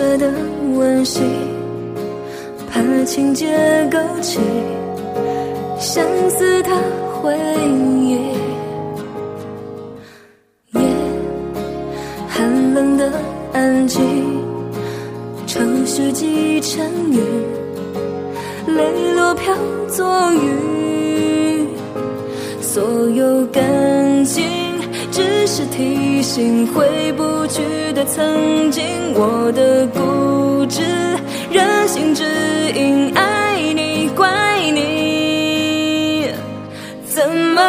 舍得温习，怕情节勾起相思的回忆。夜寒冷的安静，愁绪积成云，泪落飘作雨。所有感情，是提醒回不去的曾经。我的固执，任性只因爱你，怪你，怎么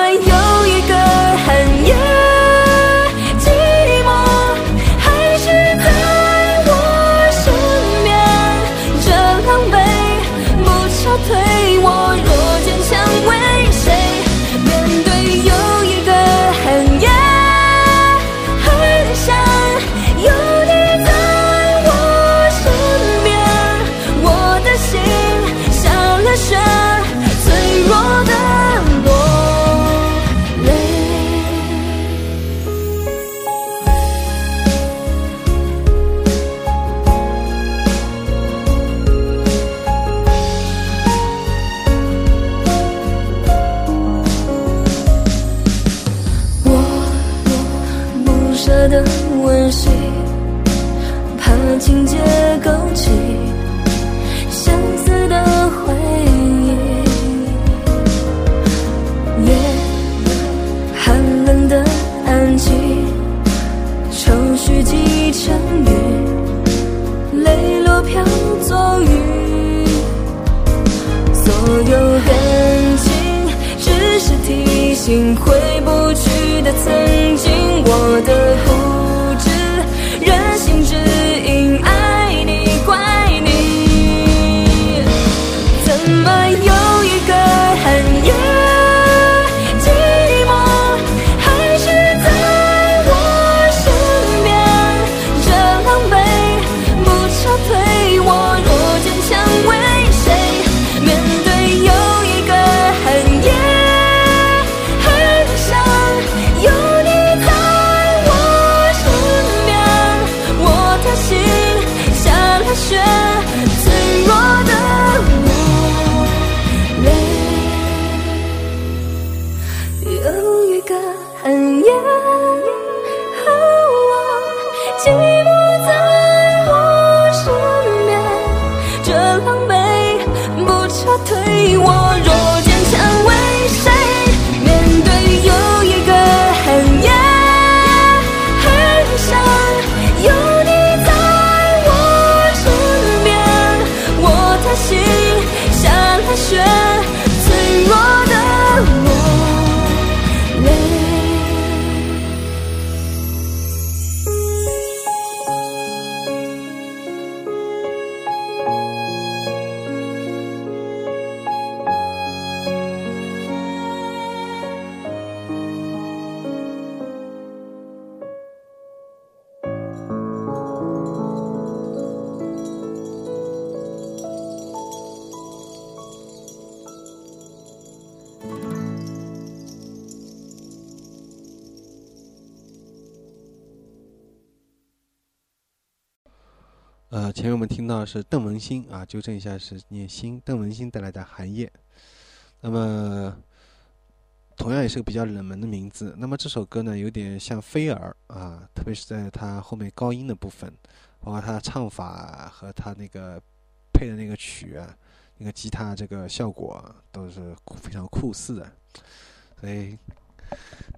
回不去的曾经。我的是邓文心啊，纠正一下是念心，邓文心带来的《寒夜》。那么，同样也是个比较冷门的名字。那么这首歌呢，有点像飞儿啊，特别是在它后面高音的部分，包括它的唱法和它那个配的那个曲，那个吉他这个效果都是非常酷似的。所以，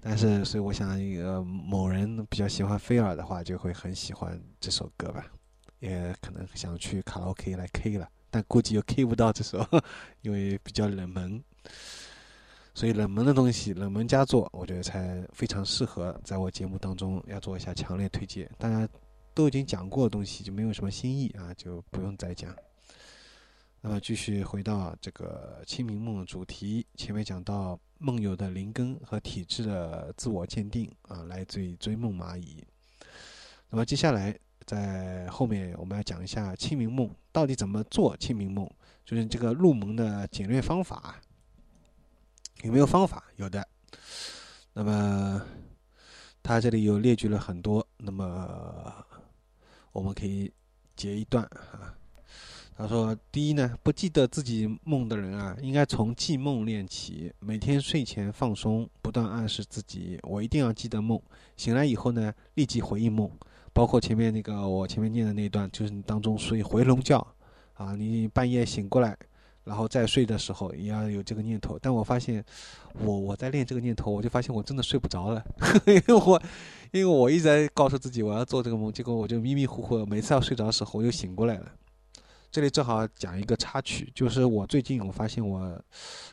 但是所以我想，一个某人比较喜欢飞儿的话，就会很喜欢这首歌吧。也可能想去卡拉 OK 来 K 了，但估计又 K 不到这首，因为比较冷门。所以冷门的东西，冷门佳作，我觉得才非常适合在我节目当中要做一下强烈推荐。大家都已经讲过的东西，就没有什么新意啊，就不用再讲。那么继续回到这个清明梦主题，前面讲到梦游的灵根和体质的自我鉴定啊，来自于追梦蚂蚁。那么接下来。在后面我们要讲一下清明梦到底怎么做清明梦，就是这个入门的简略方法，有没有方法？有的。那么他这里有列举了很多，那么我们可以截一段啊。他说：“第一呢，不记得自己梦的人啊，应该从记梦练起。每天睡前放松，不断暗示自己，我一定要记得梦。醒来以后呢，立即回忆梦。包括前面那个我前面念的那一段，就是你当中睡回笼觉啊，你半夜醒过来，然后再睡的时候也要有这个念头。但我发现，我我在练这个念头，我就发现我真的睡不着了，因为我因为我一直在告诉自己我要做这个梦，结果我就迷迷糊糊，每次要睡着的时候我又醒过来了。”这里正好讲一个插曲，就是我最近我发现我，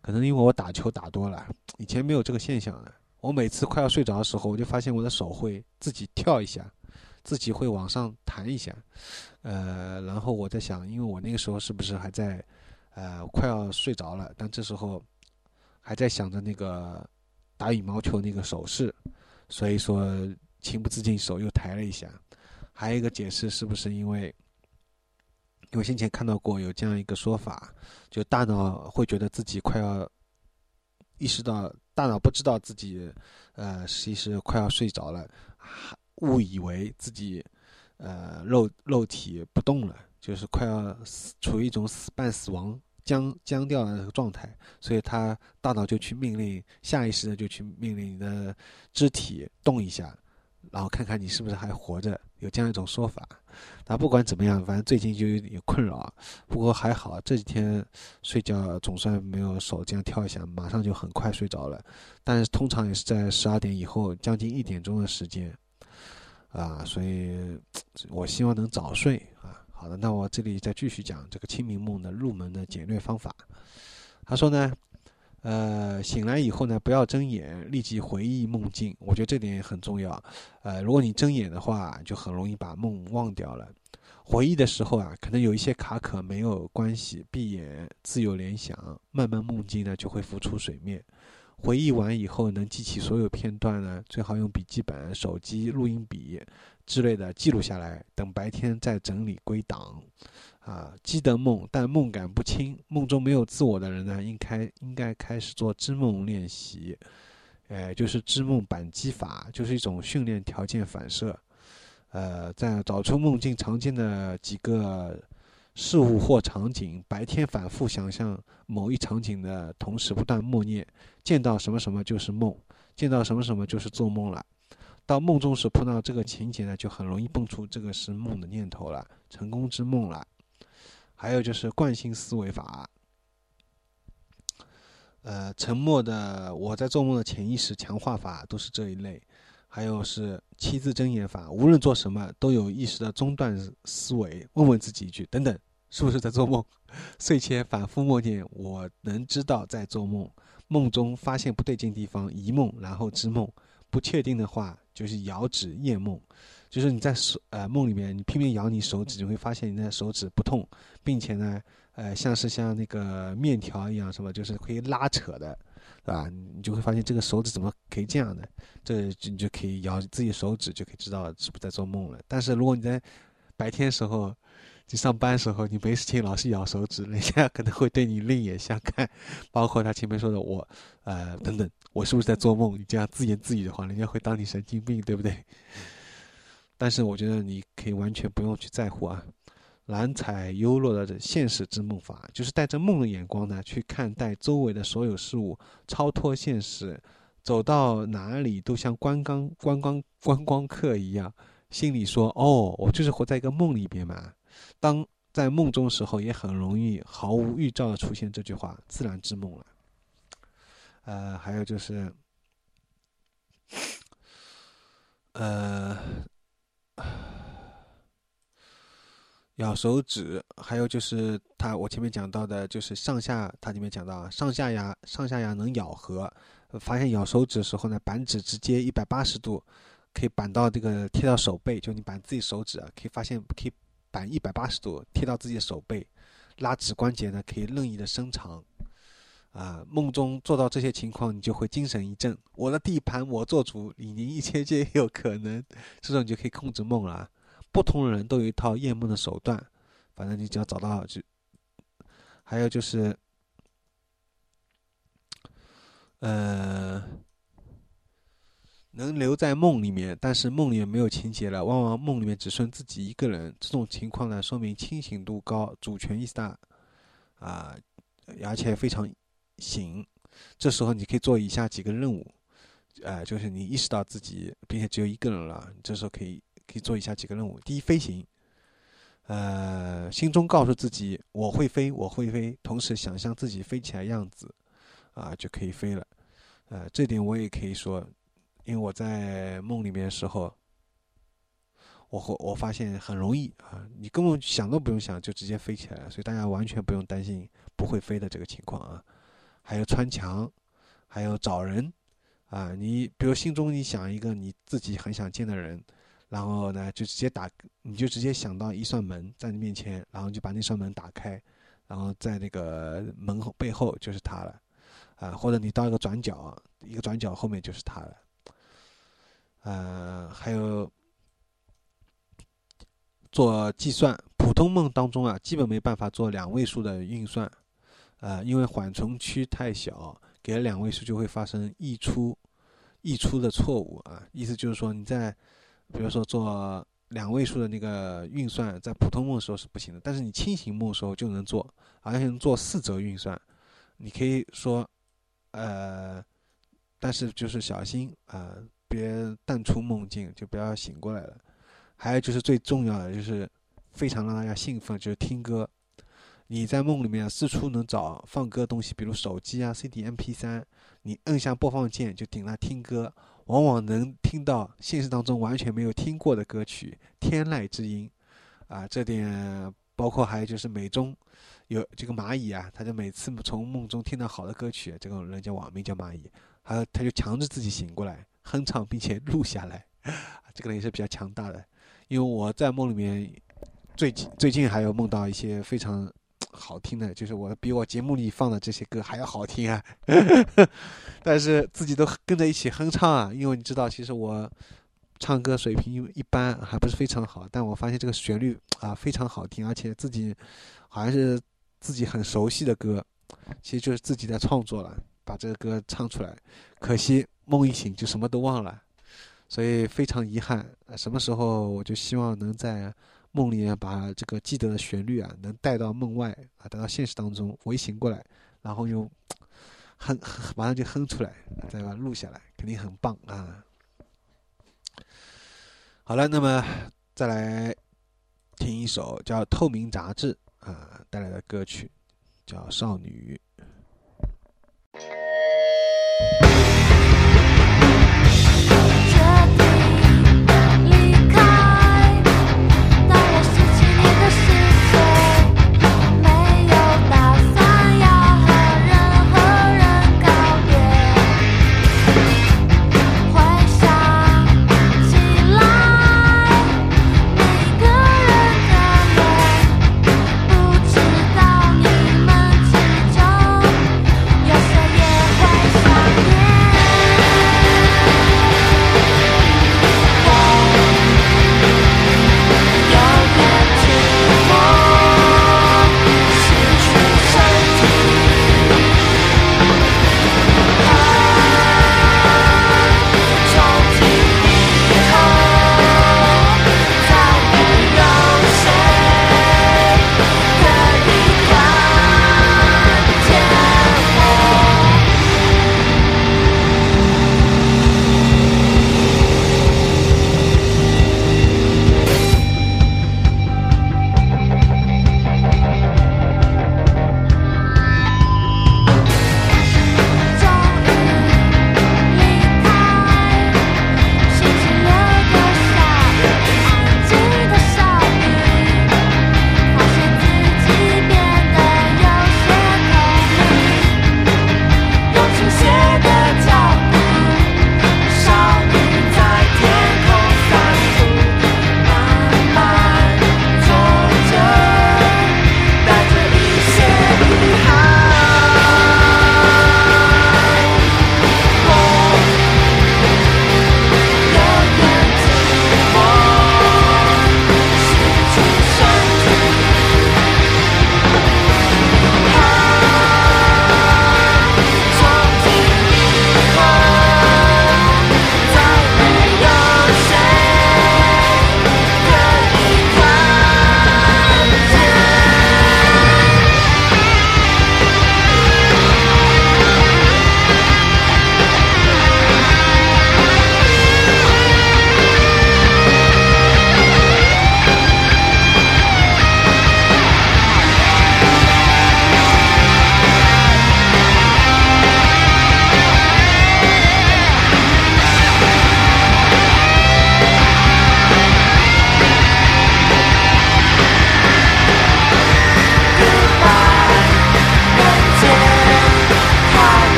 可能因为我打球打多了，以前没有这个现象的。我每次快要睡着的时候，我就发现我的手会自己跳一下，自己会往上弹一下，呃，然后我在想，因为我那个时候是不是还在，呃，快要睡着了，但这时候还在想着那个打羽毛球那个手势，所以说情不自禁手又抬了一下。还有一个解释，是不是因为？因为先前看到过有这样一个说法，就大脑会觉得自己快要意识到，大脑不知道自己，呃其，实快要睡着了，误以为自己，呃，肉肉体不动了，就是快要死，处于一种死半死亡、僵僵掉的状态，所以他大脑就去命令，下意识的就去命令你的肢体动一下。然后看看你是不是还活着，有这样一种说法。那不管怎么样，反正最近就有点困扰。不过还好，这几天睡觉总算没有手这样跳一下，马上就很快睡着了。但是通常也是在十二点以后，将近一点钟的时间。啊，所以我希望能早睡啊。好的，那我这里再继续讲这个清明梦的入门的简略方法。他说呢。呃，醒来以后呢，不要睁眼，立即回忆梦境。我觉得这点也很重要。呃，如果你睁眼的话，就很容易把梦忘掉了。回忆的时候啊，可能有一些卡壳，没有关系，闭眼自由联想，慢慢梦境呢就会浮出水面。回忆完以后，能记起所有片段呢，最好用笔记本、手机、录音笔之类的记录下来，等白天再整理归档。啊，记得梦，但梦感不清。梦中没有自我的人呢，应该应该开始做知梦练习，哎，就是知梦板机法，就是一种训练条件反射。呃，在找出梦境常见的几个事物或场景，白天反复想象某一场景的同时，不断默念：见到什么什么就是梦，见到什么什么就是做梦了。到梦中时碰到这个情节呢，就很容易蹦出这个是梦的念头了，成功之梦了。还有就是惯性思维法，呃，沉默的我在做梦的潜意识强化法都是这一类。还有是七字真言法，无论做什么都有意识的中断思维，问问自己一句：等等，是不是在做梦？睡前反复默念：我能知道在做梦。梦中发现不对劲地方，移梦然后知梦。不确定的话，就是摇指验梦。就是你在手呃梦里面，你拼命摇你手指，你会发现你的手指不痛，并且呢，呃，像是像那个面条一样，什么就是可以拉扯的，对吧？你就会发现这个手指怎么可以这样的？这你就可以摇自己手指，就可以知道是不是在做梦了。但是如果你在白天时候，你上班时候，你没事情老是咬手指，人家可能会对你另眼相看。包括他前面说的我，呃，等等，我是不是在做梦？你这样自言自语的话，人家会当你神经病，对不对？但是我觉得你可以完全不用去在乎啊，蓝采优落的现实之梦法，就是带着梦的眼光呢去看待周围的所有事物，超脱现实，走到哪里都像观光观光观光客一样，心里说哦，我就是活在一个梦里边嘛。当在梦中时候，也很容易毫无预兆的出现这句话，自然之梦了。呃，还有就是，呃。咬手指，还有就是他我前面讲到的，就是上下，他里面讲到啊上下牙上下牙能咬合，发现咬手指的时候呢，板指直接一百八十度，可以板到这个贴到手背，就你板自己手指啊，可以发现可以扳一百八十度贴到自己的手背，拉指关节呢可以任意的伸长，啊，梦中做到这些情况，你就会精神一振，我的地盘我做主，李宁一切皆有可能，这种你就可以控制梦了。不同的人都有一套验梦的手段，反正你只要找到就。还有就是，呃，能留在梦里面，但是梦里面没有情节了，往往梦里面只剩自己一个人。这种情况呢，说明清醒度高，主权意识大，啊，而且非常醒。这时候你可以做以下几个任务，呃，就是你意识到自己并且只有一个人了，这时候可以可以做以下几个任务：第一，飞行，呃，心中告诉自己我会飞，我会飞，同时想象自己飞起来样子，啊，就可以飞了。呃，这点我也可以说。因为我在梦里面的时候，我我我发现很容易啊，你根本想都不用想就直接飞起来了，所以大家完全不用担心不会飞的这个情况啊。还有穿墙，还有找人啊，你比如心中你想一个你自己很想见的人，然后呢就直接打，你就直接想到一扇门在你面前，然后就把那扇门打开，然后在那个门后背后就是他了啊，或者你到一个转角，一个转角后面就是他了。呃，还有做计算，普通梦当中啊，基本没办法做两位数的运算，呃，因为缓冲区太小，给了两位数就会发生溢出、溢出的错误啊。意思就是说，你在比如说做两位数的那个运算，在普通梦的时候是不行的，但是你清醒梦时候就能做，而且能做四则运算。你可以说，呃，但是就是小心啊。别淡出梦境，就不要醒过来了。还有就是最重要的，就是非常让大家兴奋，就是听歌。你在梦里面四处能找放歌东西，比如手机啊、CD、MP3，你摁下播放键就顶那听歌，往往能听到现实当中完全没有听过的歌曲，天籁之音。啊，这点包括还有就是美中有这个蚂蚁啊，他就每次从梦中听到好的歌曲，这个人叫网名叫蚂蚁，还有他就强制自己醒过来。哼唱并且录下来，这个人也是比较强大的。因为我在梦里面，最近最近还有梦到一些非常好听的，就是我比我节目里放的这些歌还要好听啊。但是自己都跟着一起哼唱啊，因为你知道，其实我唱歌水平一般，还不是非常好。但我发现这个旋律啊非常好听，而且自己好像是自己很熟悉的歌，其实就是自己在创作了，把这个歌唱出来。可惜。梦一醒就什么都忘了，所以非常遗憾。什么时候我就希望能在梦里面把这个记得的旋律啊，能带到梦外啊，带到现实当中。我一醒过来，然后又哼，马上就哼出来，再把它录下来，肯定很棒啊。好了，那么再来听一首叫《透明杂志》啊带来的歌曲，叫《少女》。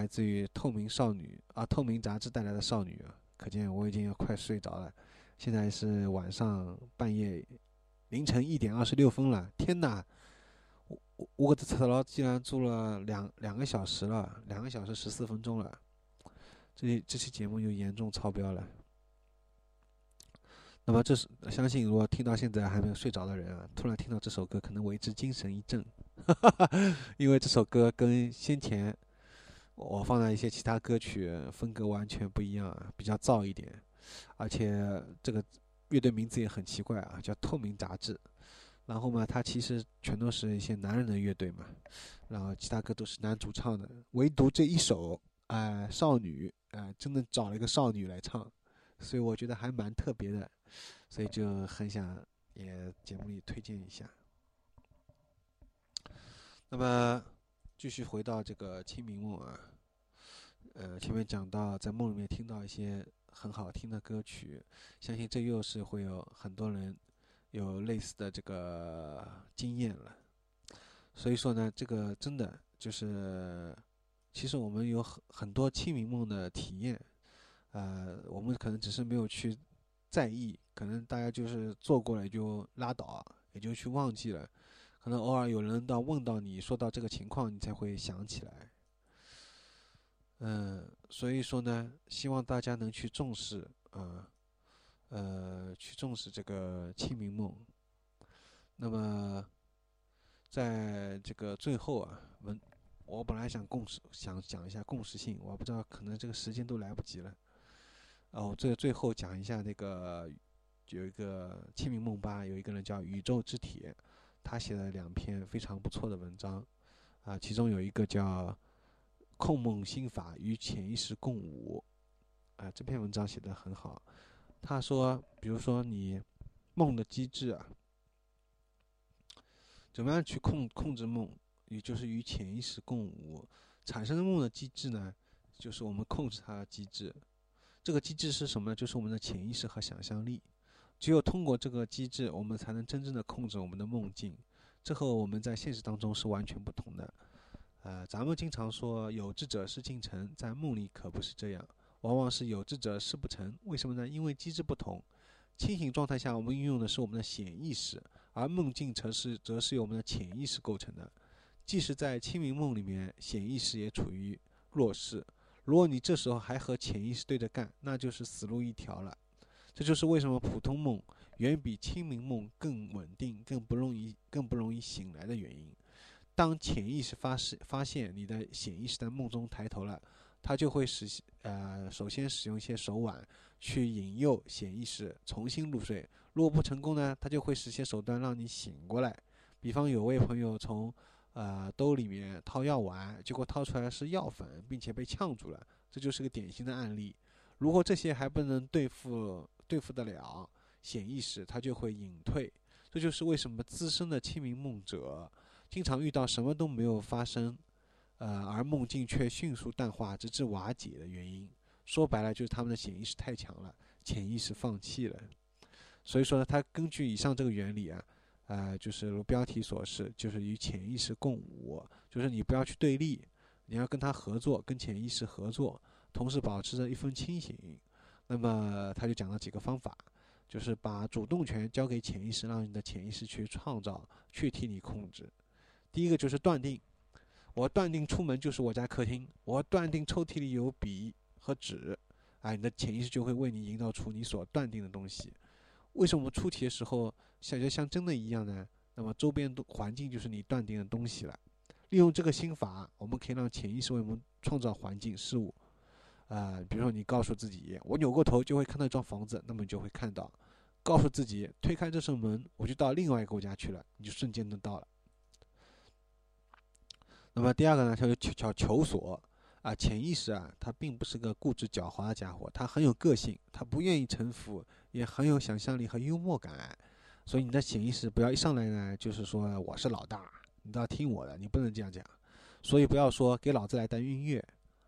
来自于透明少女啊，透明杂志带来的少女啊，可见我已经要快睡着了。现在是晚上半夜凌晨一点二十六分了，天哪！我我我的车牢竟然住了两两个小时了，两个小时十四分钟了，这这期节目又严重超标了。那么这是相信，如果听到现在还没有睡着的人啊，突然听到这首歌，可能为之精神一振。哈哈哈因为这首歌跟先前我放的一些其他歌曲风格完全不一样啊，比较燥一点，而且这个乐队名字也很奇怪啊，叫透明杂志。然后嘛，它其实全都是一些男人的乐队嘛，然后其他歌都是男主唱的，唯独这一首哎少女哎真的找了一个少女来唱，所以我觉得还蛮特别的，所以就很想也节目里推荐一下。那么，继续回到这个清明梦啊，呃，前面讲到在梦里面听到一些很好听的歌曲，相信这又是会有很多人有类似的这个经验了。所以说呢，这个真的就是，其实我们有很很多清明梦的体验，呃，我们可能只是没有去在意，可能大家就是做过了就拉倒，也就去忘记了。可能偶尔有人到问到你说到这个情况，你才会想起来。嗯，所以说呢，希望大家能去重视啊，呃，去重视这个清明梦。那么，在这个最后啊，文，我本来想共识，想讲一下共识性，我不知道可能这个时间都来不及了。哦，这最后讲一下那个有一个清明梦吧，有一个人叫宇宙之铁。他写了两篇非常不错的文章，啊，其中有一个叫《控梦心法与潜意识共舞》，啊，这篇文章写的很好。他说，比如说你梦的机制啊，怎么样去控控制梦，也就是与潜意识共舞，产生的梦的机制呢，就是我们控制它的机制。这个机制是什么呢？就是我们的潜意识和想象力。只有通过这个机制，我们才能真正的控制我们的梦境。这和我们在现实当中是完全不同的。呃，咱们经常说有志者事竟成，在梦里可不是这样，往往是有志者事不成。为什么呢？因为机制不同。清醒状态下，我们运用的是我们的显意识，而梦境则是则是由我们的潜意识构成的。即使在清明梦里面，显意识也处于弱势。如果你这时候还和潜意识对着干，那就是死路一条了。这就是为什么普通梦远比清明梦更稳定、更不容易、更不容易醒来的原因。当潜意识发现发现你的潜意识在梦中抬头了，它就会使呃首先使用一些手腕去引诱潜意识重新入睡。如果不成功呢，它就会使些手段让你醒过来。比方有位朋友从呃兜里面掏药丸，结果掏出来是药粉，并且被呛住了，这就是个典型的案例。如果这些还不能对付，对付得了潜意识，他就会隐退。这就是为什么资深的清明梦者经常遇到什么都没有发生，呃，而梦境却迅速淡化，直至瓦解的原因。说白了，就是他们的潜意识太强了，潜意识放弃了。所以说呢，他根据以上这个原理啊，呃，就是如标题所示，就是与潜意识共舞，就是你不要去对立，你要跟他合作，跟潜意识合作，同时保持着一份清醒。那么他就讲了几个方法，就是把主动权交给潜意识，让你的潜意识去创造，去替你控制。第一个就是断定，我断定出门就是我家客厅，我断定抽屉里有笔和纸，哎，你的潜意识就会为你营造出你所断定的东西。为什么我们出题的时候感觉像真的一样呢？那么周边的环境就是你断定的东西了。利用这个心法，我们可以让潜意识为我们创造环境事物。啊，比如说你告诉自己，我扭过头就会看到一幢房子，那么你就会看到；告诉自己推开这扇门，我就到另外一个国家去了，你就瞬间能到了。那么第二个呢，叫求叫求索啊，潜意识啊，它并不是个固执狡猾的家伙，它很有个性，它不愿意臣服，也很有想象力和幽默感。所以你的潜意识不要一上来呢，就是说我是老大，你都要听我的，你不能这样讲。所以不要说给老子来段音乐，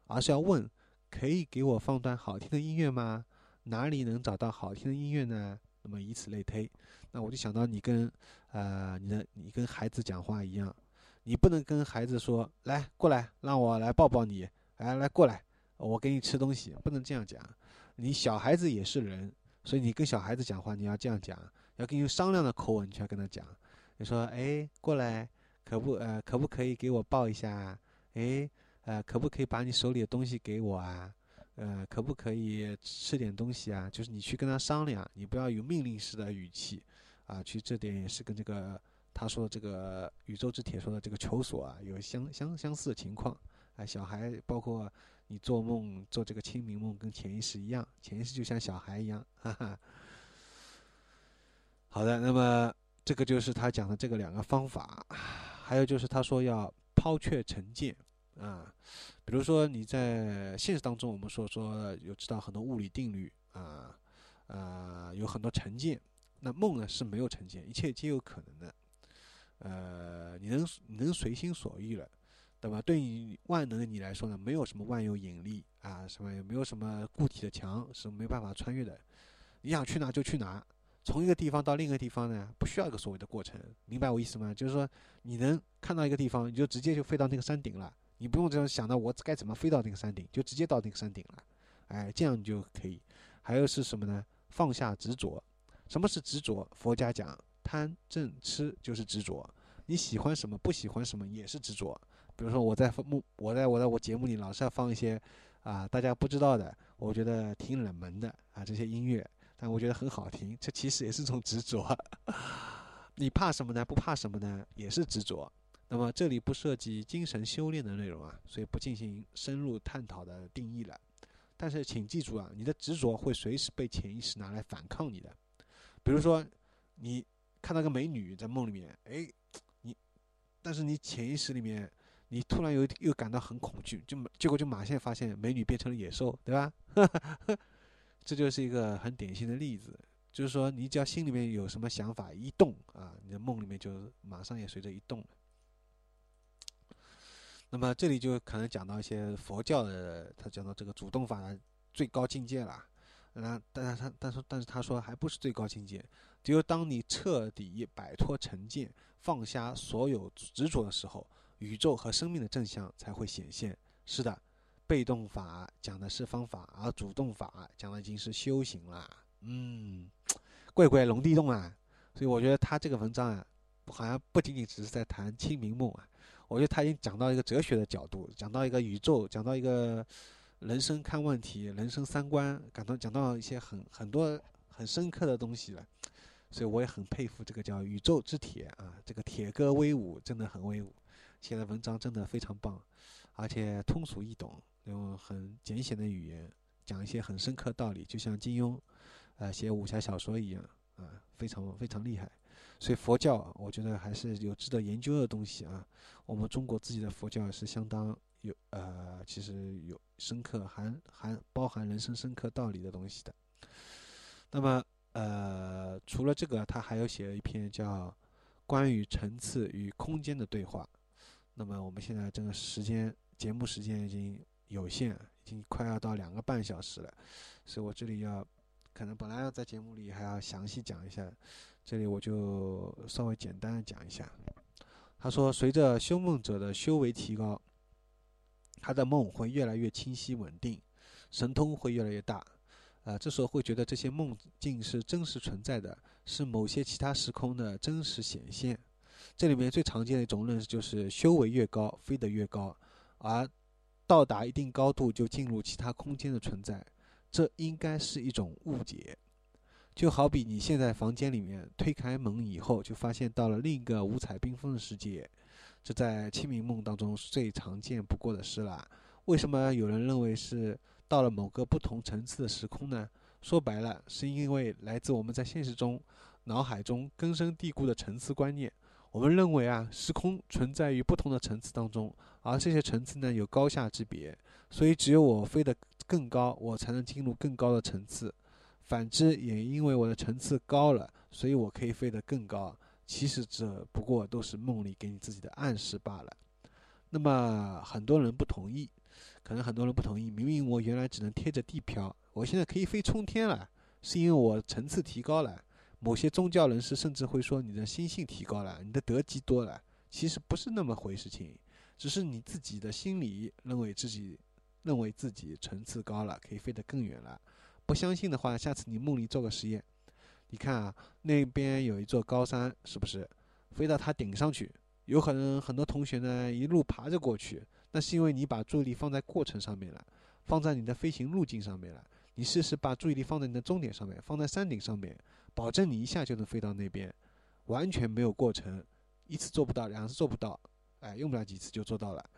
而是要问。可以给我放段好听的音乐吗？哪里能找到好听的音乐呢？那么以此类推，那我就想到你跟，呃，你的你跟孩子讲话一样，你不能跟孩子说来过来，让我来抱抱你，哎来过来，我给你吃东西，不能这样讲。你小孩子也是人，所以你跟小孩子讲话你要这样讲，要跟你商量的口吻去跟他讲。你说哎过来，可不呃可不可以给我抱一下？哎呃可不可以把你手里的东西给我啊？呃可不可以吃点东西啊？就是你去跟他商量，你不要有命令式的语气啊。其实这点也是跟这个。他说：“这个宇宙之铁说的这个求索啊，有相相相似的情况。哎，小孩包括你做梦做这个清明梦，跟潜意识一样，潜意识就像小孩一样。哈哈。好的，那么这个就是他讲的这个两个方法。还有就是他说要抛却成见啊，比如说你在现实当中，我们说说有知道很多物理定律啊啊，有很多成见。那梦呢是没有成见，一切皆有可能的。”呃，你能你能随心所欲了，对吧？对于万能的你来说呢，没有什么万有引力啊，什么也没有什么固体的墙是没办法穿越的。你想去哪就去哪，从一个地方到另一个地方呢，不需要一个所谓的过程，明白我意思吗？就是说，你能看到一个地方，你就直接就飞到那个山顶了，你不用这样想到我该怎么飞到那个山顶，就直接到那个山顶了。哎，这样就可以。还有是什么呢？放下执着。什么是执着？佛家讲。贪嗔痴就是执着，你喜欢什么不喜欢什么也是执着。比如说我在目，我在我在我节目里老是要放一些啊大家不知道的，我觉得挺冷门的啊这些音乐，但我觉得很好听，这其实也是种执着。你怕什么呢？不怕什么呢？也是执着。那么这里不涉及精神修炼的内容啊，所以不进行深入探讨的定义了。但是请记住啊，你的执着会随时被潜意识拿来反抗你的。比如说你。看到个美女在梦里面，哎，你，但是你潜意识里面，你突然又又感到很恐惧，就结果就马上发现美女变成了野兽，对吧？这就是一个很典型的例子，就是说你只要心里面有什么想法一动啊，你的梦里面就马上也随着一动了。那么这里就可能讲到一些佛教的，他讲到这个主动法的最高境界了。那，但是他，但是，但是他说还不是最高境界。只有当你彻底摆脱成见，放下所有执着的时候，宇宙和生命的真相才会显现。是的，被动法讲的是方法，而主动法讲的已经是修行了。嗯，怪怪龙地洞啊！所以我觉得他这个文章啊，好像不仅仅只是在谈清明梦啊，我觉得他已经讲到一个哲学的角度，讲到一个宇宙，讲到一个。人生看问题，人生三观，感到讲到一些很很多很深刻的东西了，所以我也很佩服这个叫宇宙之铁啊，这个铁哥威武，真的很威武，写的文章真的非常棒，而且通俗易懂，用很简显的语言讲一些很深刻道理，就像金庸，呃，写武侠小说一样啊，非常非常厉害。所以佛教，我觉得还是有值得研究的东西啊。我们中国自己的佛教是相当。有呃，其实有深刻含含包含人生深刻道理的东西的。那么呃，除了这个，他还有写了一篇叫《关于层次与空间的对话》。那么我们现在这个时间节目时间已经有限，已经快要到两个半小时了，所以我这里要可能本来要在节目里还要详细讲一下，这里我就稍微简单的讲一下。他说，随着修梦者的修为提高。他的梦会越来越清晰稳定，神通会越来越大，啊，这时候会觉得这些梦境是真实存在的，是某些其他时空的真实显现。这里面最常见的一种认识就是修为越高，飞得越高，而到达一定高度就进入其他空间的存在，这应该是一种误解。就好比你现在房间里面推开门以后，就发现到了另一个五彩缤纷的世界。这在清明梦当中是最常见不过的事了。为什么有人认为是到了某个不同层次的时空呢？说白了，是因为来自我们在现实中脑海中根深蒂固的层次观念。我们认为啊，时空存在于不同的层次当中，而这些层次呢有高下之别，所以只有我飞得更高，我才能进入更高的层次。反之，也因为我的层次高了，所以我可以飞得更高。其实这不过都是梦里给你自己的暗示罢了。那么很多人不同意，可能很多人不同意。明明我原来只能贴着地飘，我现在可以飞冲天了，是因为我层次提高了。某些宗教人士甚至会说你的心性提高了，你的德基多了。其实不是那么回事情，只是你自己的心里认为自己认为自己层次高了，可以飞得更远了。不相信的话，下次你梦里做个实验，你看啊，那边有一座高山，是不是？飞到它顶上去，有可能很多同学呢一路爬着过去，那是因为你把注意力放在过程上面了，放在你的飞行路径上面了。你试试把注意力放在你的终点上面，放在山顶上面，保证你一下就能飞到那边，完全没有过程，一次做不到，两次做不到，哎，用不了几次就做到了，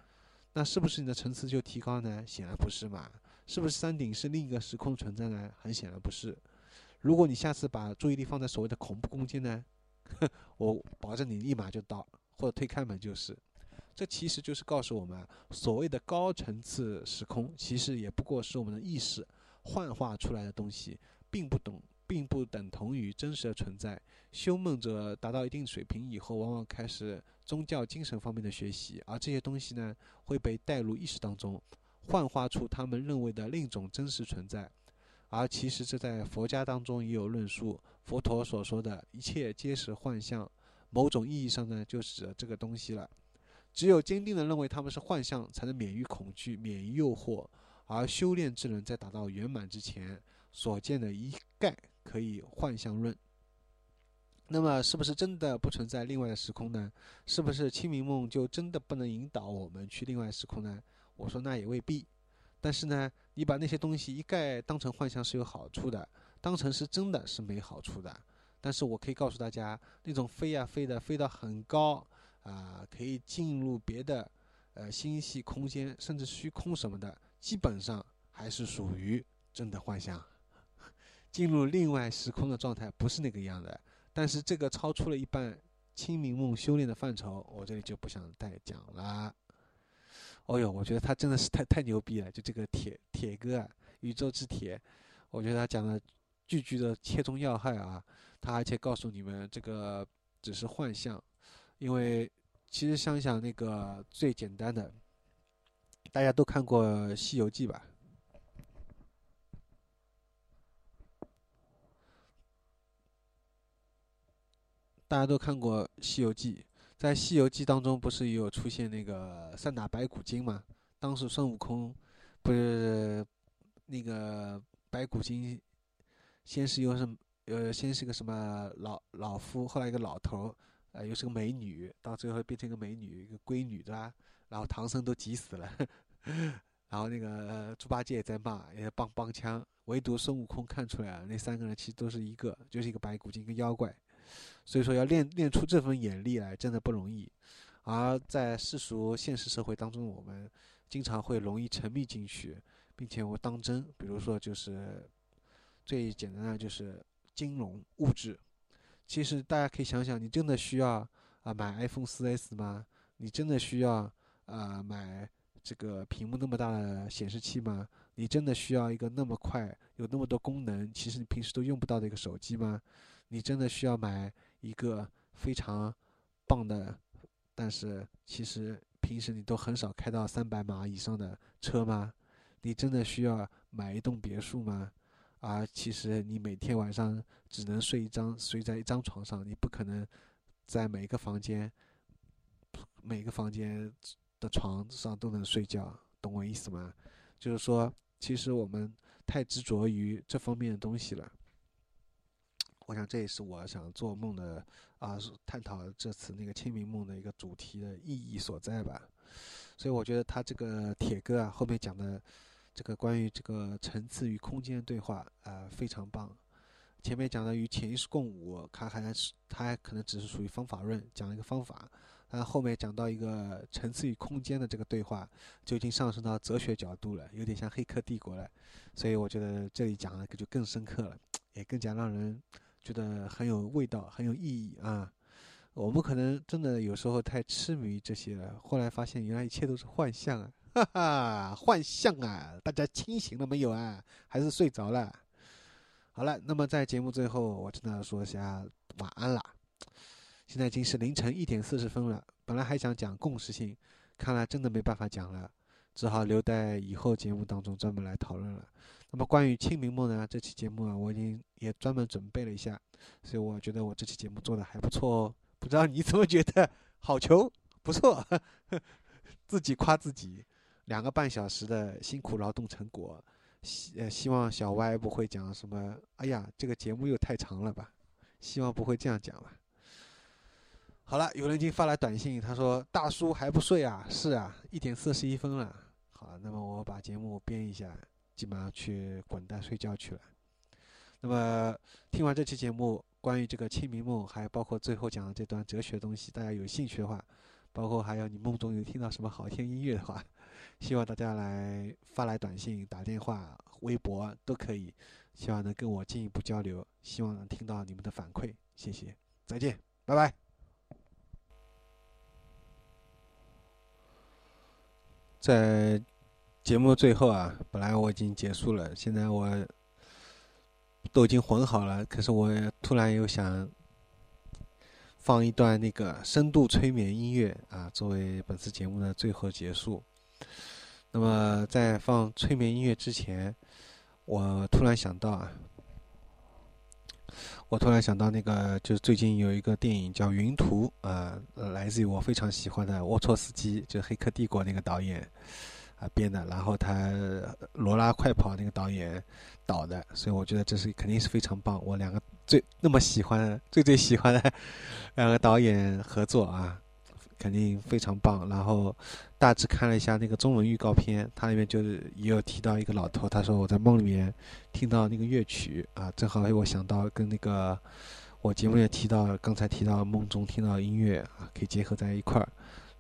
那是不是你的层次就提高呢？显然不是嘛。是不是山顶是另一个时空存在呢？很显然不是。如果你下次把注意力放在所谓的恐怖空间呢，我保证你立马就到，或者推开门就是。这其实就是告诉我们，所谓的高层次时空，其实也不过是我们的意识。幻化出来的东西，并不懂，并不等同于真实的存在。修梦者达到一定水平以后，往往开始宗教精神方面的学习，而这些东西呢，会被带入意识当中，幻化出他们认为的另一种真实存在。而其实这在佛家当中也有论述，佛陀所说的一切皆是幻象，某种意义上呢，就指这个东西了。只有坚定的认为他们是幻象，才能免于恐惧，免于诱惑。而修炼之人在达到圆满之前所见的一概可以幻象论。那么，是不是真的不存在另外的时空呢？是不是清明梦就真的不能引导我们去另外时空呢？我说那也未必。但是呢，你把那些东西一概当成幻象是有好处的，当成是真的是没好处的。但是我可以告诉大家，那种飞呀飞的，飞到很高啊，可以进入别的呃星系空间，甚至虚空什么的。基本上还是属于真的幻象，进入另外时空的状态不是那个样的。但是这个超出了一般清明梦修炼的范畴，我这里就不想再讲了。哦哟，我觉得他真的是太太牛逼了，就这个铁铁哥啊，宇宙之铁，我觉得他讲的句句的切中要害啊。他而且告诉你们这个只是幻象，因为其实想想那个最简单的。大家都看过《西游记》吧？大家都看过《西游记》。在《西游记》当中，不是有出现那个三打白骨精吗？当时孙悟空不是那个白骨精，先是又是呃，先是个什么老老夫，后来一个老头，呃，又是个美女，到最后变成一个美女，一个闺女，对吧？然后唐僧都急死了。然后那个猪八戒也在骂，也在帮帮腔，唯独孙悟空看出来了，那三个人其实都是一个，就是一个白骨精，一个妖怪。所以说要练练出这份眼力来，真的不容易。而在世俗现实社会当中，我们经常会容易沉迷进去，并且我当真。比如说，就是最简单的就是金融物质。其实大家可以想想，你真的需要啊买 iPhone 4S 吗？你真的需要啊买？这个屏幕那么大的显示器吗？你真的需要一个那么快、有那么多功能，其实你平时都用不到的一个手机吗？你真的需要买一个非常棒的，但是其实平时你都很少开到三百码以上的车吗？你真的需要买一栋别墅吗？而其实你每天晚上只能睡一张，睡在一张床上，你不可能在每个房间，每个房间的。床上都能睡觉，懂我意思吗？就是说，其实我们太执着于这方面的东西了。我想这也是我想做梦的啊，探讨这次那个清明梦的一个主题的意义所在吧。所以我觉得他这个铁哥啊，后面讲的这个关于这个层次与空间对话啊，非常棒。前面讲的与潜意识共舞，他还是他还可能只是属于方法论，讲了一个方法。但后面讲到一个层次与空间的这个对话，就已经上升到哲学角度了，有点像《黑客帝国》了。所以我觉得这里讲的就更深刻了，也更加让人觉得很有味道、很有意义啊。我们可能真的有时候太痴迷这些了，后来发现原来一切都是幻象啊！哈哈，幻象啊！大家清醒了没有啊？还是睡着了？好了，那么在节目最后，我真的要说一下晚安啦。现在已经是凌晨一点四十分了，本来还想讲共识性，看来真的没办法讲了，只好留在以后节目当中专门来讨论了。那么关于清明梦呢，这期节目啊，我已经也专门准备了一下，所以我觉得我这期节目做的还不错哦。不知道你怎么觉得？好球！不错，自己夸自己，两个半小时的辛苦劳动成果，希呃希望小歪不会讲什么，哎呀，这个节目又太长了吧，希望不会这样讲吧。好了，有人已经发来短信，他说大叔还不睡啊？是啊，一点四十一分了。好，那么我把节目编一下，基本上去滚蛋睡觉去了。那么听完这期节目，关于这个清明梦，还包括最后讲的这段哲学东西，大家有兴趣的话，包括还有你梦中有听到什么好听音乐的话，希望大家来发来短信、打电话、微博都可以，希望能跟我进一步交流，希望能听到你们的反馈，谢谢，再见，拜拜。在节目最后啊，本来我已经结束了，现在我都已经混好了，可是我突然又想放一段那个深度催眠音乐啊，作为本次节目的最后结束。那么在放催眠音乐之前，我突然想到啊，我突然想到那个，就是最近有一个电影叫《云图》啊，来自于我非常喜欢的沃措斯基，就是《黑客帝国》那个导演。啊编的，然后他罗拉快跑那个导演导的，所以我觉得这是肯定是非常棒。我两个最那么喜欢、最最喜欢的两个导演合作啊，肯定非常棒。然后大致看了一下那个中文预告片，它里面就是也有提到一个老头，他说我在梦里面听到那个乐曲啊，正好我想到跟那个我节目也提到，刚才提到梦中听到音乐啊，可以结合在一块儿。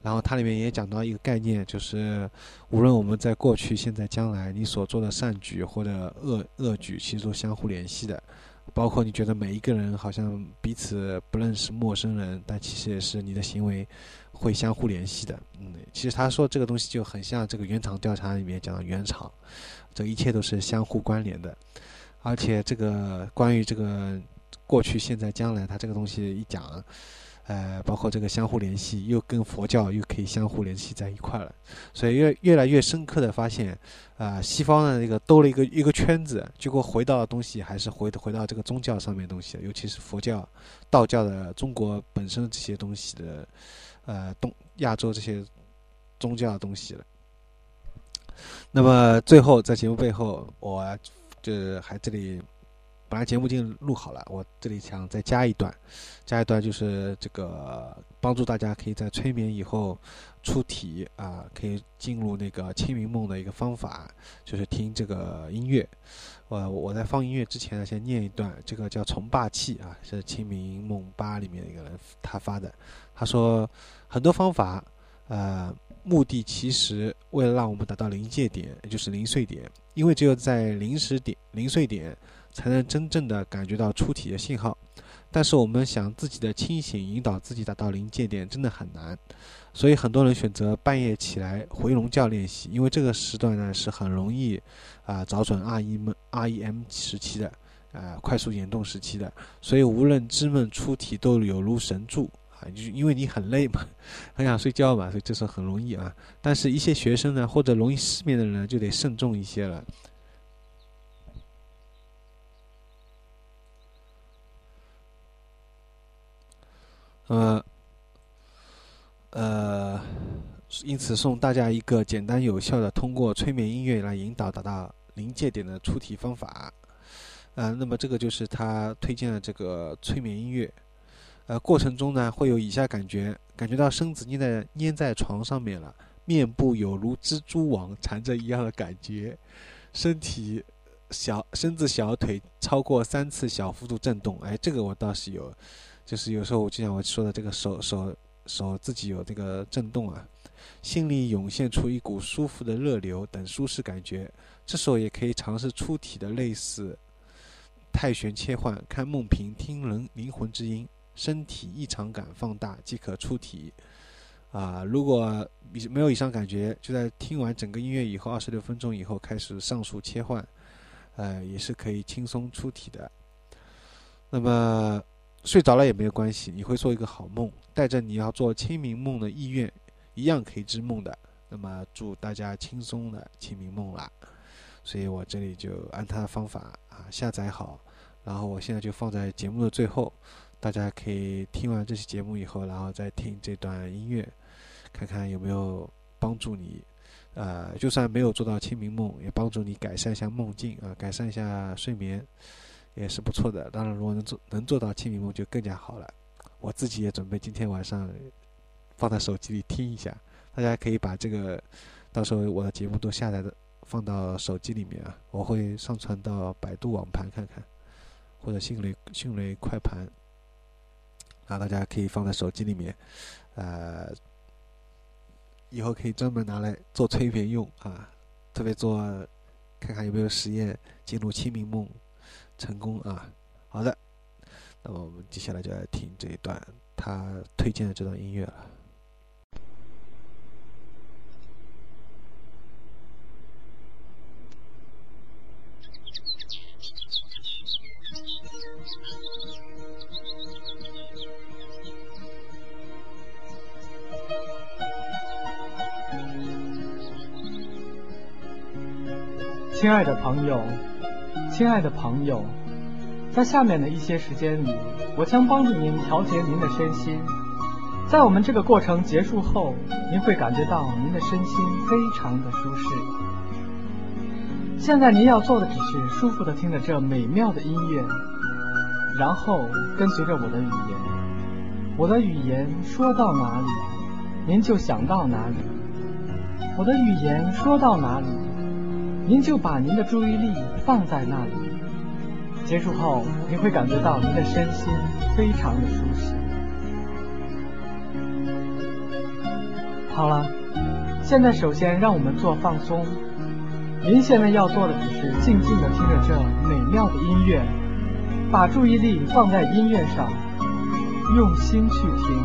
然后它里面也讲到一个概念，就是无论我们在过去、现在、将来，你所做的善举或者恶恶举，其实都相互联系的。包括你觉得每一个人好像彼此不认识陌生人，但其实也是你的行为会相互联系的。嗯，其实他说这个东西就很像这个原厂调查里面讲的原厂，这一切都是相互关联的。而且这个关于这个过去、现在、将来，他这个东西一讲。呃，包括这个相互联系，又跟佛教又可以相互联系在一块了，所以越越来越深刻的发现，啊，西方的那个兜了一个一个圈子，结果回到的东西还是回回到这个宗教上面东西，尤其是佛教、道教的中国本身这些东西的，呃，东亚洲这些宗教的东西了。那么最后在节目背后，我就还这里。本来节目已经录好了，我这里想再加一段，加一段就是这个帮助大家可以在催眠以后出体啊，可以进入那个清明梦的一个方法，就是听这个音乐。我我在放音乐之前呢，先念一段，这个叫从霸气啊，是清明梦八里面一个人他发的，他说很多方法，呃，目的其实为了让我们达到临界点，也就是零碎点，因为只有在临时点零碎点。才能真正的感觉到出体的信号，但是我们想自己的清醒引导自己达到临界点真的很难，所以很多人选择半夜起来回笼觉练习，因为这个时段呢是很容易啊找准 REM REM 时期的啊快速眼动时期的，所以无论知梦出体都有如神助，就是因为你很累嘛，很想睡觉嘛，所以这时候很容易啊。但是，一些学生呢或者容易失眠的人呢就得慎重一些了。呃，呃，因此送大家一个简单有效的通过催眠音乐来引导达到临界点的出题方法。呃，那么这个就是他推荐的这个催眠音乐。呃，过程中呢会有以下感觉：感觉到身子粘在粘在床上面了，面部有如蜘蛛网缠着一样的感觉，身体小身子小腿超过三次小幅度震动。哎，这个我倒是有。就是有时候我就像我说的这个手手手自己有这个震动啊，心里涌现出一股舒服的热流等舒适感觉，这时候也可以尝试出体的类似太旋切换，看梦屏听人灵魂之音，身体异常感放大即可出体。啊，如果没有以上感觉，就在听完整个音乐以后二十六分钟以后开始上述切换，呃，也是可以轻松出体的。那么。睡着了也没有关系，你会做一个好梦，带着你要做清明梦的意愿，一样可以织梦的。那么祝大家轻松的清明梦啦！所以我这里就按他的方法啊下载好，然后我现在就放在节目的最后，大家可以听完这期节目以后，然后再听这段音乐。看看有没有帮助你。呃，就算没有做到清明梦，也帮助你改善一下梦境啊，改善一下睡眠，也是不错的。当然，如果能做能做到清明梦，就更加好了。我自己也准备今天晚上放在手机里听一下，大家可以把这个到时候我的节目都下载的放到手机里面啊，我会上传到百度网盘看看，或者迅雷迅雷快盘，啊，大家可以放在手机里面，呃。以后可以专门拿来做催眠用啊，特别做看看有没有实验进入清明梦成功啊。好的，那么我们接下来就来听这一段他推荐的这段音乐了。亲爱的朋友，亲爱的朋友，在下面的一些时间里，我将帮助您调节您的身心。在我们这个过程结束后，您会感觉到您的身心非常的舒适。现在您要做的只是舒服的听着这美妙的音乐，然后跟随着我的语言。我的语言说到哪里，您就想到哪里。我的语言说到哪里。您就把您的注意力放在那里，结束后您会感觉到您的身心非常的舒适。好了，现在首先让我们做放松。您现在要做的只是静静的听着这美妙的音乐，把注意力放在音乐上，用心去听，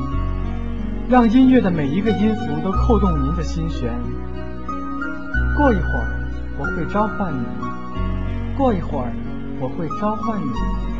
让音乐的每一个音符都扣动您的心弦。过一会儿。我会召唤你，过一会儿我会召唤你。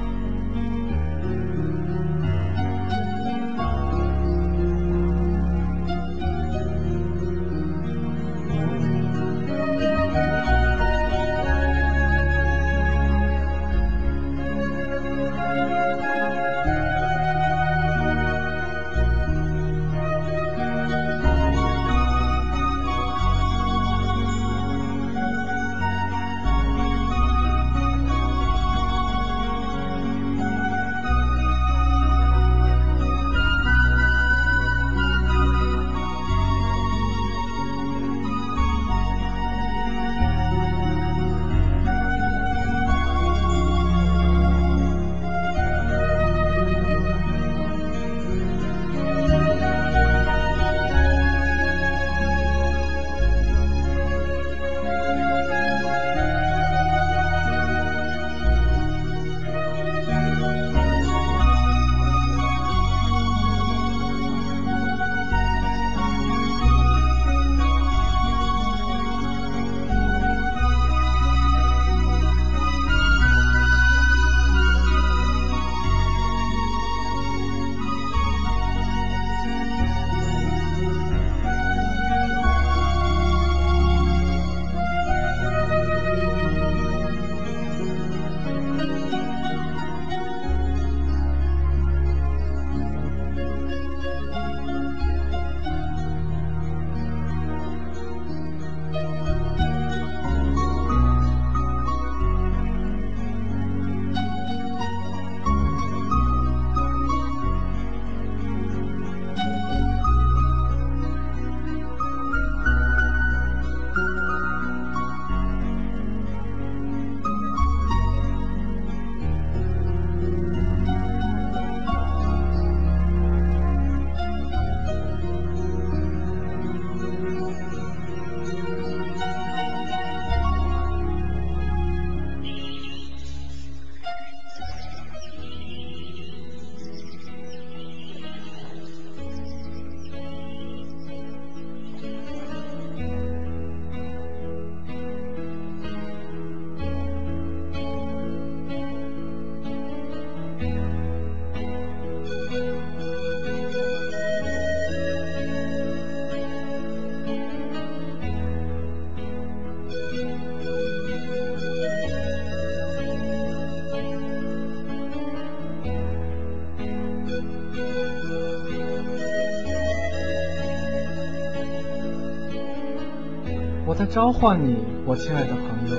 在召唤你，我亲爱的朋友。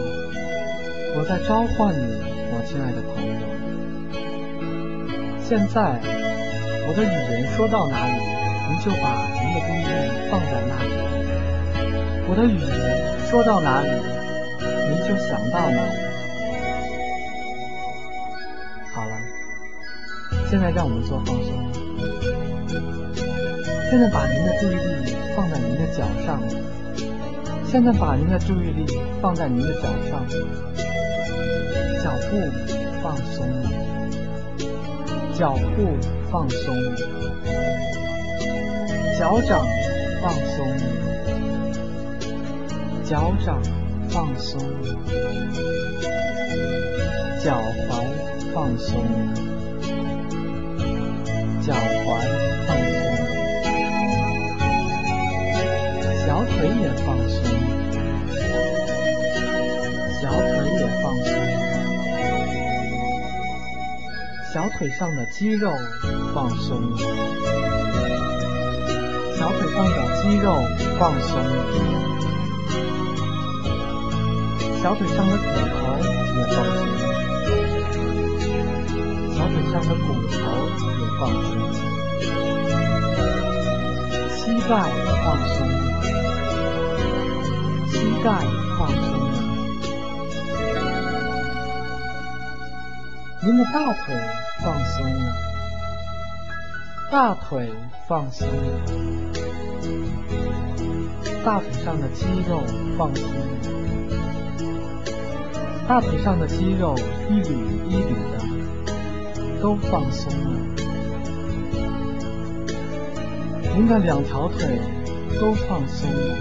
我在召唤你，我亲爱的朋友。现在，我的语言说到哪里，您就把您的注意力放在那里。我的语言说到哪里，您就想到哪里。好了，现在让我们做放松。现在把您的注意力放在您的脚上。现在把您的注意力放在您的脚上，脚步放松了，脚步放松了，脚掌放松了，脚掌放松了，脚踝放松了，小腿上的肌肉放松，小腿上的肌肉放松，小腿上的骨头也放松，小腿上的骨头也放松，膝盖放松，膝盖放松。您的大腿放松了，大腿放松了，大腿上的肌肉放松了，大腿上的肌肉一缕一缕的都放松了。您的两条腿都放松了，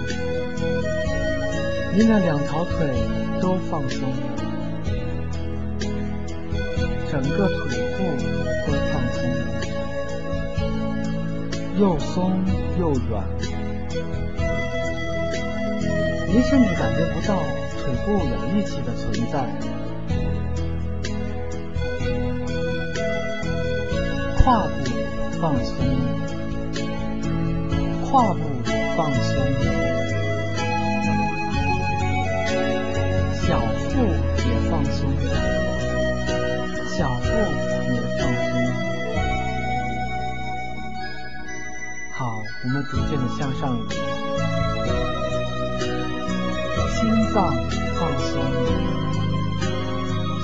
您的两条腿都放松了。整个腿部都放松了，又松又软。您甚至感觉不到腿部有力气的存在。胯部放松，胯部放松好，我们逐渐的向上移。心脏放松，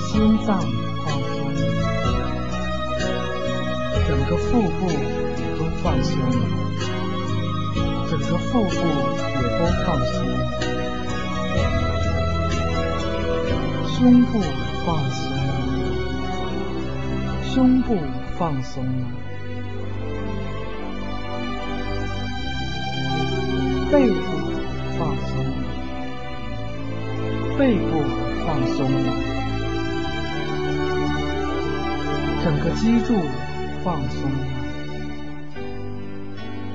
心脏放松，整个腹部都放松，整个腹部也都放松，胸部放松。胸部放松。了，背部放松。了，背部放松。了，整个脊柱放松。了，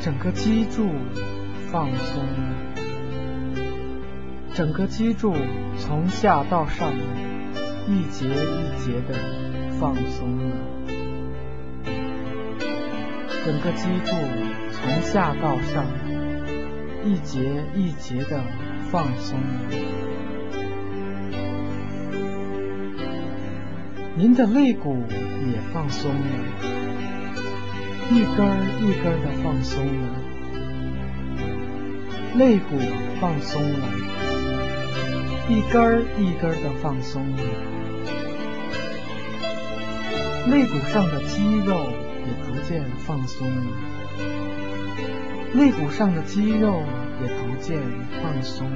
整个脊柱放松。了，整个脊柱从下到上一节一节的放松。整个脊柱从下到上，一节一节的放松。您的肋骨也放松了，一根一根的放松了。肋骨放松了，一根一根的放松了。肋骨上的肌肉。逐渐放松，肋骨上的肌肉也逐渐放松。了。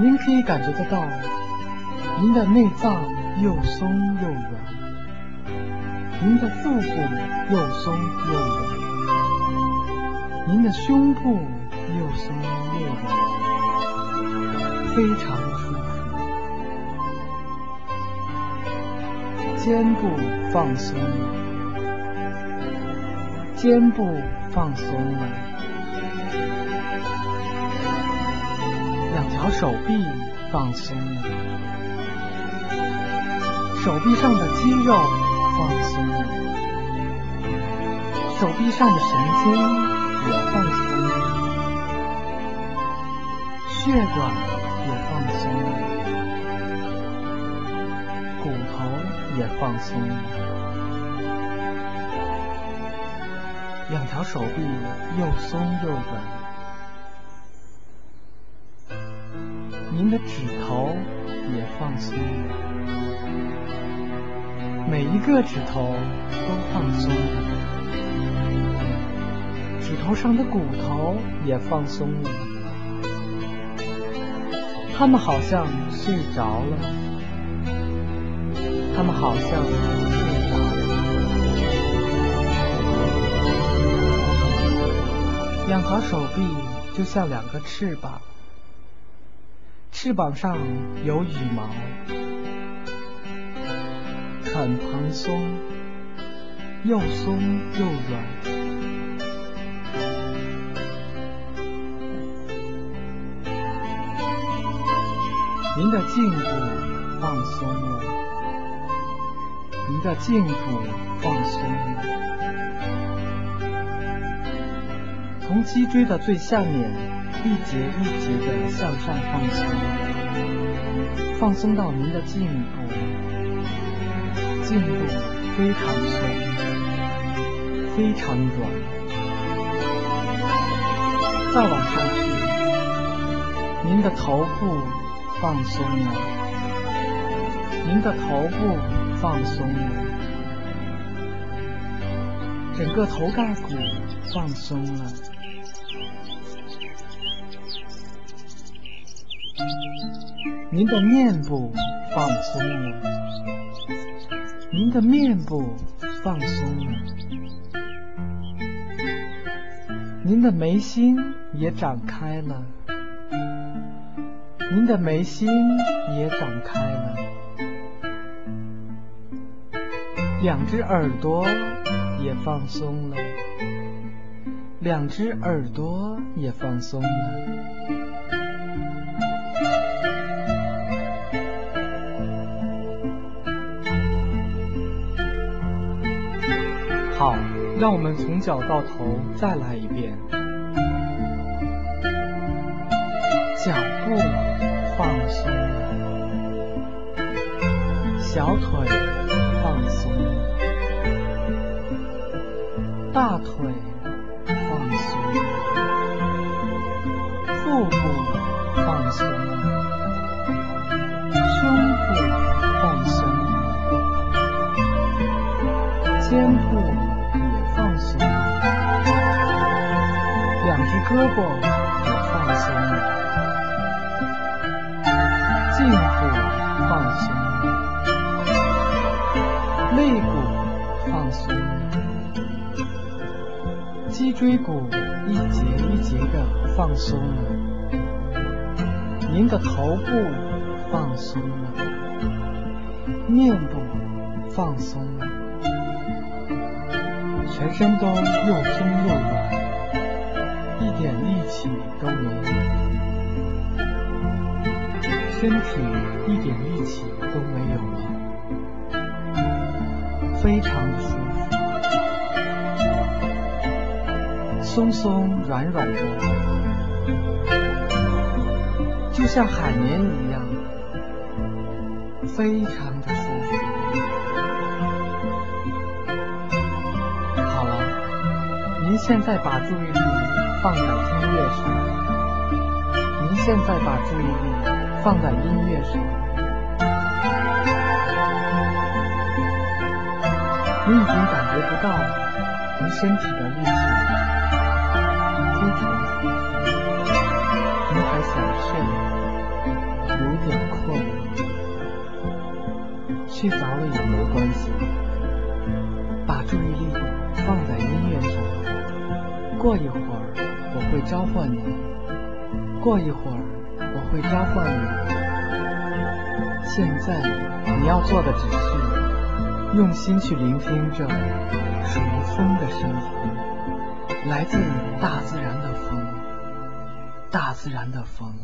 您可以感觉得到，您的内脏又松又软，您的腹部又松又软，您的胸部又松又软，非常舒肩部放松了，肩部放松了，两条手臂放松了，手臂上的肌肉放松了，手臂上的神经也放松了，血管也放松了，两条手臂又松又软。您的指头也放松了，每一个指头都放松了，指头上的骨头也放松了，他们好像睡着了，他们好像睡着了，两条手臂就像两个翅膀。翅膀上有羽毛，很蓬松，又松又软。您的颈部放松了，您的颈部放松，从脊椎的最下面。一节一节的向上放松，放松到您的颈部，颈部非常松，非常软。再往上去，您的头部放松了，您的头部放松了，整个头盖骨放松了。您的面部放松了，您的面部放松了，您的眉心也展开了，您的眉心也展开了，两只耳朵也放松了，两只耳朵也放松了。好，让我们从脚到头再来一遍。脚步放松了，小腿大腿放松。腹部放松。胸部放松。肩部也放松。两只胳膊椎骨一节一节的放松了，您的头部放松了，面部放松了，全身都又松又软。一点力气都没有，身体一点力气都没有了，非常的松松软软的，就像海绵一样，非常的舒服。好了，您现在把注意力。放在音乐上，您现在把注意力放在音乐上，您已经感觉不到您身体的力气，睡着了也没关系，把注意力放在音乐上，过一会儿。我会召唤你，过一会儿我会召唤你。现在你要做的只是用心去聆听着属于风的声音，来自大自然的风，大自然的风。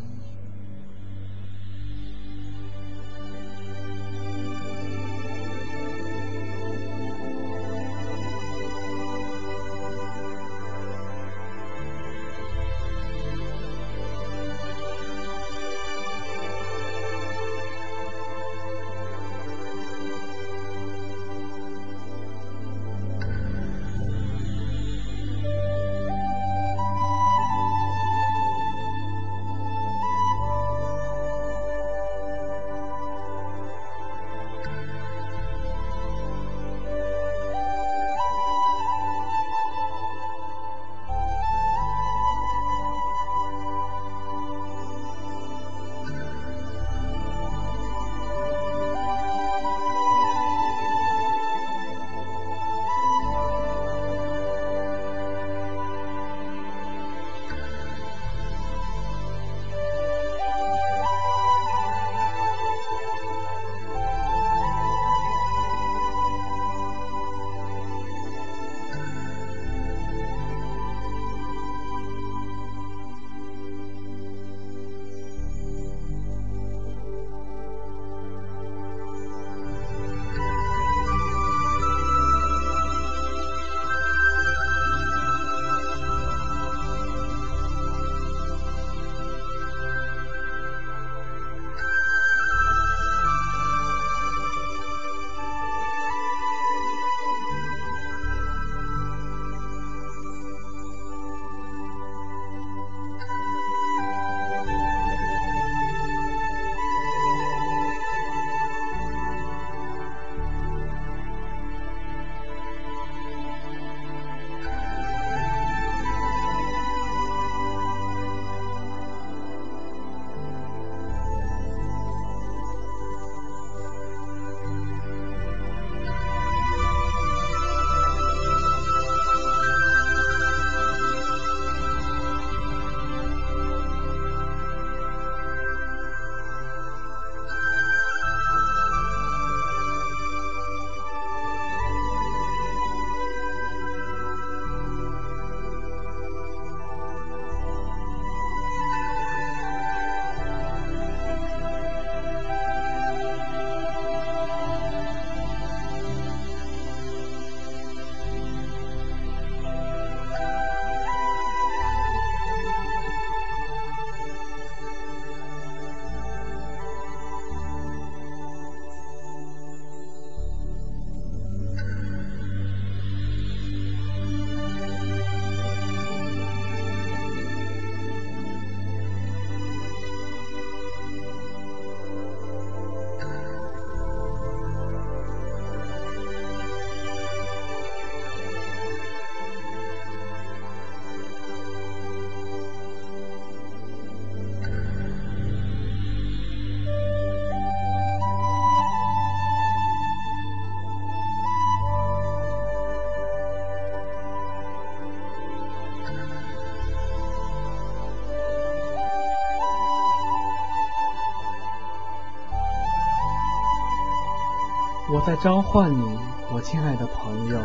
在召唤你，我亲爱的朋友。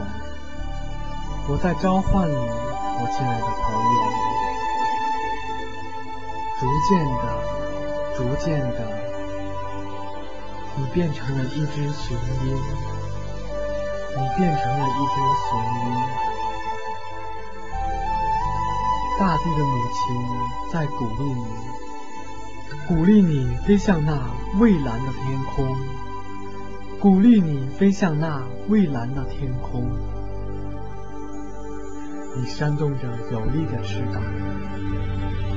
我在召唤你，我亲爱的朋友。逐渐的，逐渐的，你变成了一只雄鹰，你变成了一只雄鹰。大地的母亲在鼓励你，鼓励你飞向那蔚蓝的天空。鼓励你飞向那蔚蓝的天空，你扇动着有力的翅膀，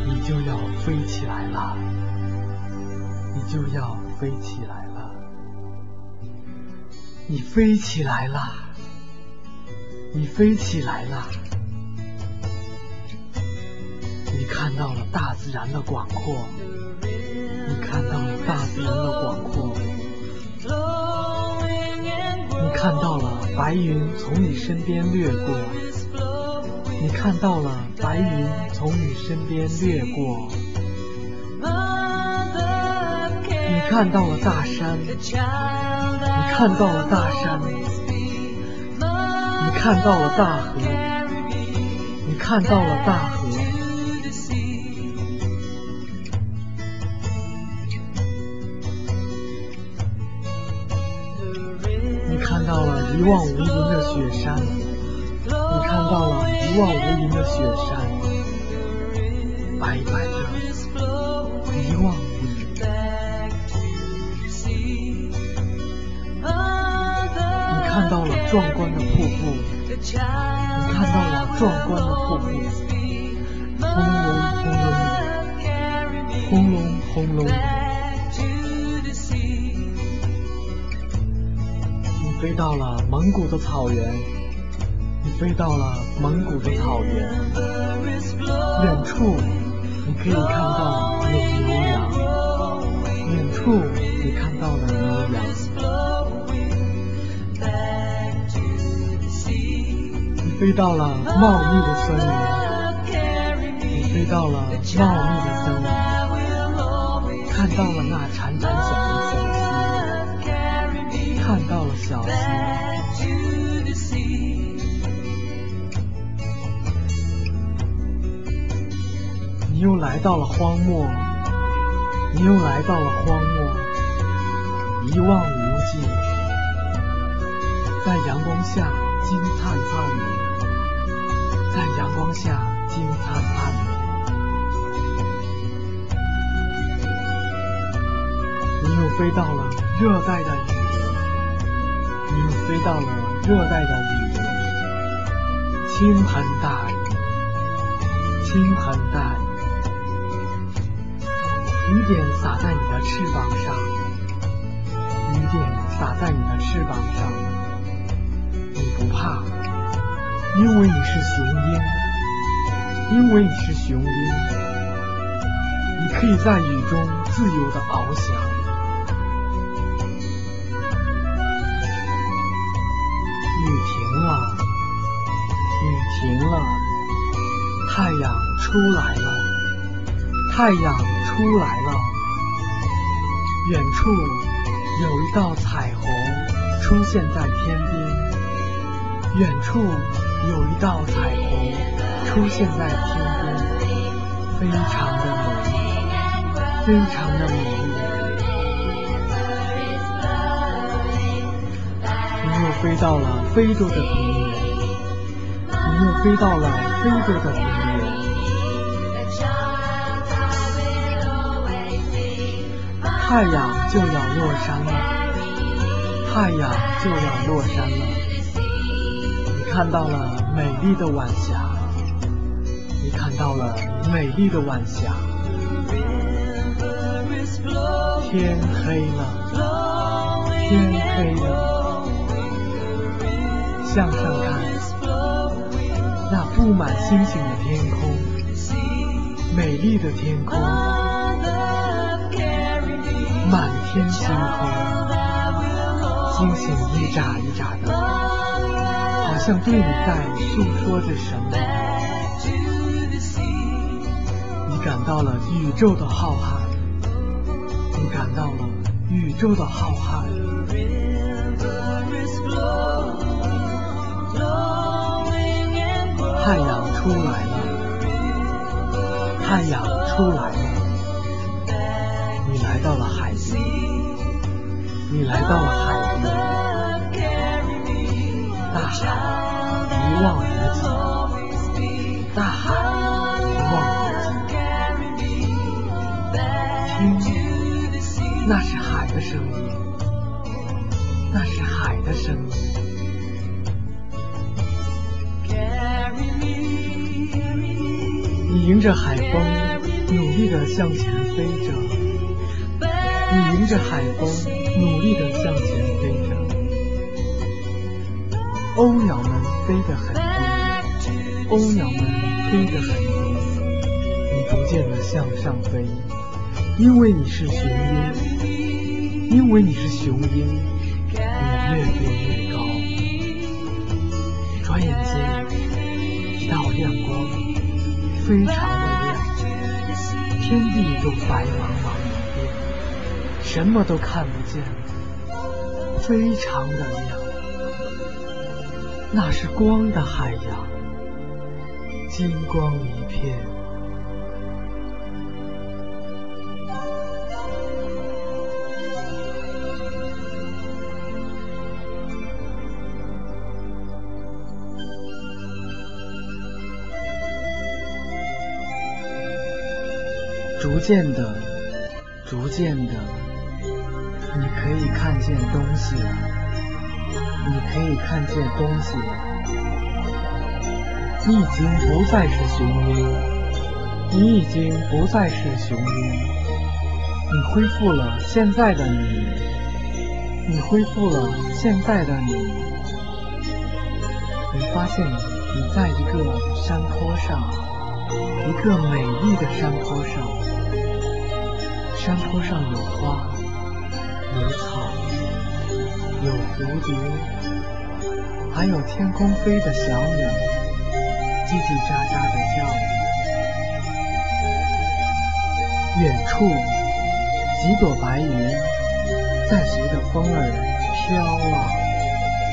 你就要飞起来了，你就要飞起来了，你飞起来了，你飞起来了，你看到了大自然的广阔，白云从你身边掠过，你看到了白云从你身边掠过，你看到了大山，你看到了大山，你看到了大河，你看到了大河。一望无垠的雪山，你看到了一望无垠的雪山，白白的，一望无垠。你看到了壮观的瀑布，你看到了壮观的瀑布，轰隆轰隆的，轰隆轰隆飞到了蒙古的草原，你飞到了蒙古的草原，远处你可以看到牛羊，远处你看到了牛羊。你飞到了茂密的森林，到了荒漠，你又来到了荒漠，一望无际，在阳光下金灿灿的，在阳光下金灿灿的，你又飞到了热带的雨林。你又飞到了热带的雨林，倾盆大雨，倾盆大雨，雨点洒在你的翅膀上，雨点洒在你的翅膀上，你不怕，因为你是雄鹰，因为你是雄鹰，你可以在雨中自由的翱翔。雨停了，雨停了，太阳出来了，太阳出来了。远处有一道彩虹出现在天边，远处有一道彩虹出现在天边，非常的美丽，非常的美丽。你又飞到了非洲的平原。你又飞到了非洲的平原，太阳就要落山了，太阳就要落山了。你看到了美丽的晚霞，你看到了美丽的晚霞。天黑了，天黑了，向上看。那布满星星的天空，美丽的天空，天星空，星星一眨一眨的，好像对你在诉说着什么。你感到了宇宙的浩瀚，你感到了宇宙的浩瀚。太阳出来了，太阳出来了。到了海边，你来到了海边，大海一望无际，大海一望无际，听，那是海的声音，那是海的声音。你迎着海风，努力地向前飞着。你迎着海风，努力地向前飞着。鸥鸟们飞得很低，鸥鸟们飞得很低。你逐渐地向上飞，因为你是雄鹰，因为你是雄鹰，你越飞越高。转眼间，一道亮光。非常的亮，天地都白茫茫，什么都看不见，非常的亮，那是光的海洋，金光一片。逐渐的，逐渐的，你可以看见东西了，你可以看见东西了。你已经不再是雄鹰，你已经不再是雄鹰，你恢复了现在的你，你恢复了现在的你。你发现你在一个山坡上，一个美丽的山坡上。山坡上有花，有草，有蝴蝶，还有天空飞的小鸟，叽叽喳喳的叫。远处，几朵白云在随着风儿飘啊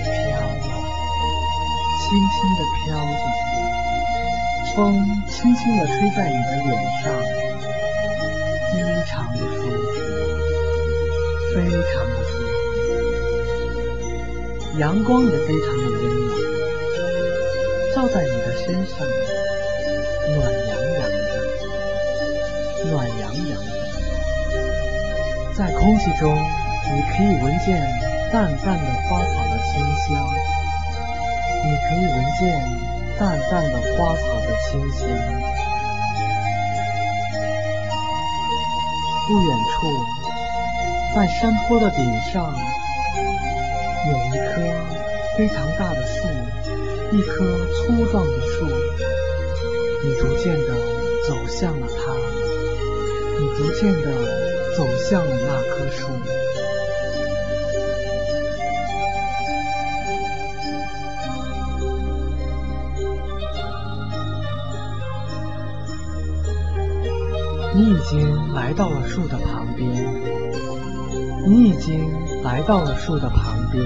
飘啊，轻轻地飘着，风轻轻地吹在你的脸上。非常的舒服。阳光也非常的温暖，照在你的身上，暖洋洋的，暖洋洋的。在空气中，你可以闻见淡淡的花草的清香，你可以闻见淡淡的花草的清香。不远处，在山坡的顶上，有一棵非常大的树，一棵粗壮的树。你逐渐地走向了它，你逐渐地走向了那棵树。你已经来到了树的旁边，你已经来到了树的旁边，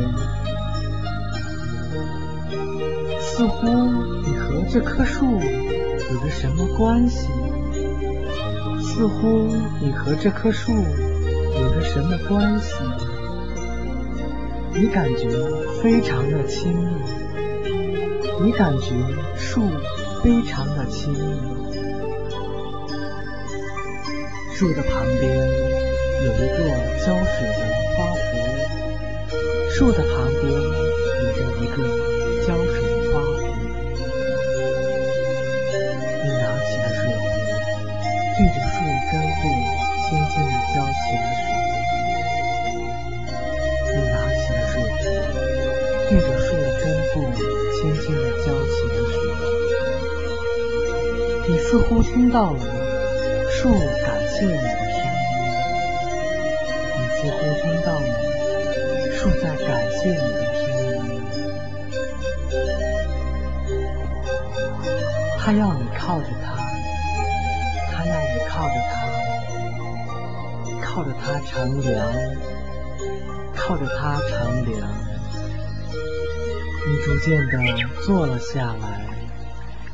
似乎你和这棵树有着什么关系？似乎你和这棵树有着什么关系？你感觉非常的亲密，你感觉树非常的亲密。树的旁边有一个浇水的花壶，树的旁边有着一个浇水的花壶。你拿起了水壶，对着树根部轻轻地浇起了水。你拿起了水壶，对着树根部轻轻地浇起了水。你似乎听到了树感。谢你借你的声音。他要你靠着他，他要你靠着他，靠着他乘凉，靠着他乘凉。你逐渐地坐了下来，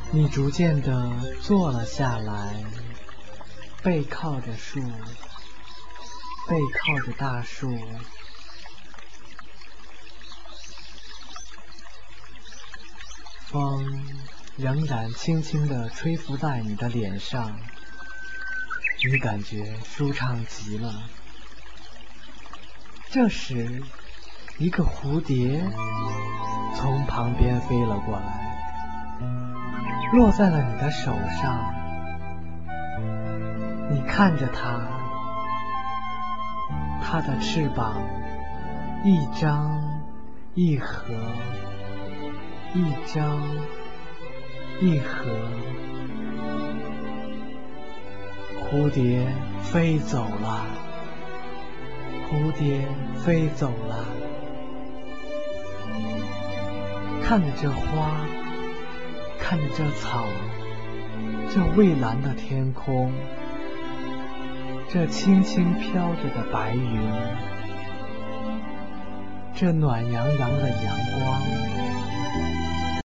你逐渐的坐了下来，背靠着树，背靠着大树。风仍然轻轻地吹拂在你的脸上，你感觉舒畅极了。这时，一个蝴蝶从旁边飞了过来，落在了你的手上。你看着它，它的翅膀一张一合。一张一合，蝴蝶飞走了，蝴蝶飞走了。看着这花，看着这草，这蔚蓝的天空，这轻轻飘着的白云，这暖洋洋的阳光。